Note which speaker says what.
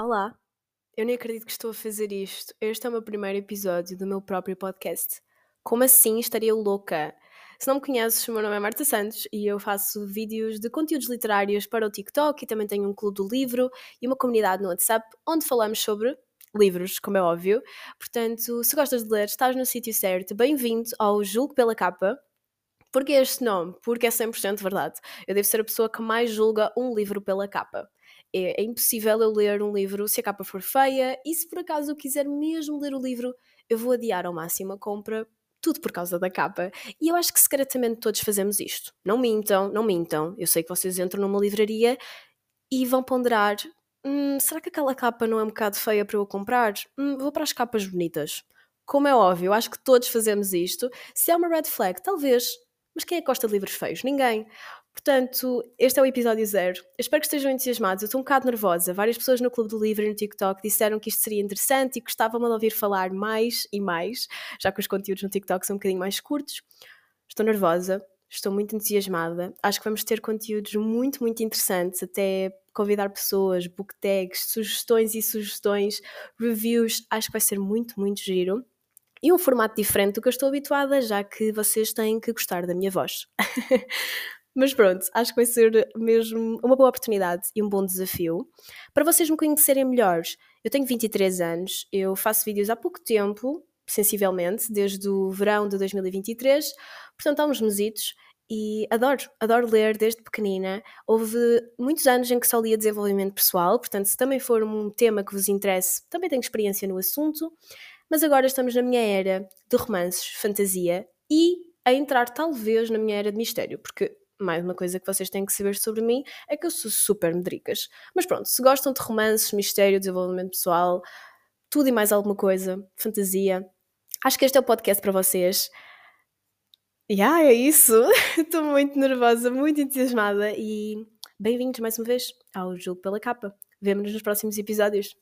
Speaker 1: Olá, eu nem acredito que estou a fazer isto. Este é o meu primeiro episódio do meu próprio podcast. Como assim estaria louca? Se não me conheces, o meu nome é Marta Santos e eu faço vídeos de conteúdos literários para o TikTok e também tenho um clube do livro e uma comunidade no WhatsApp onde falamos sobre livros, como é óbvio. Portanto, se gostas de ler, estás no sítio certo. Bem-vindo ao Julgo pela Capa. Porquê este nome? Porque é 100% verdade. Eu devo ser a pessoa que mais julga um livro pela capa. É, é, impossível eu ler um livro se a capa for feia, e se por acaso eu quiser mesmo ler o livro, eu vou adiar ao máximo a compra, tudo por causa da capa. E eu acho que secretamente todos fazemos isto. Não mintam, não mintam. Eu sei que vocês entram numa livraria e vão ponderar: hum, será que aquela capa não é um bocado feia para eu comprar? Hum, vou para as capas bonitas. Como é óbvio, acho que todos fazemos isto. Se é uma red flag, talvez. Mas quem é que gosta de livros feios? Ninguém. Portanto, este é o episódio zero. Eu espero que estejam entusiasmados. Eu estou um bocado nervosa. Várias pessoas no Clube do Livro e no TikTok disseram que isto seria interessante e gostavam de ouvir falar mais e mais, já que os conteúdos no TikTok são um bocadinho mais curtos. Estou nervosa, estou muito entusiasmada. Acho que vamos ter conteúdos muito, muito interessantes, até convidar pessoas, book tags, sugestões e sugestões, reviews. Acho que vai ser muito, muito giro. E um formato diferente do que eu estou habituada, já que vocês têm que gostar da minha voz. Mas pronto, acho que vai ser mesmo uma boa oportunidade e um bom desafio. Para vocês me conhecerem melhor, eu tenho 23 anos, eu faço vídeos há pouco tempo, sensivelmente, desde o verão de 2023, portanto há uns mesitos, e adoro, adoro ler desde pequenina. Houve muitos anos em que só lia desenvolvimento pessoal, portanto, se também for um tema que vos interesse, também tenho experiência no assunto. Mas agora estamos na minha era de romances, fantasia e a entrar talvez na minha era de mistério, porque mais uma coisa que vocês têm que saber sobre mim é que eu sou super medricas. Mas pronto, se gostam de romances, mistério, desenvolvimento pessoal, tudo e mais alguma coisa, fantasia, acho que este é o podcast para vocês. E ah, é isso! Estou muito nervosa, muito entusiasmada e bem-vindos mais uma vez ao Jogo pela Capa. Vemo-nos nos próximos episódios.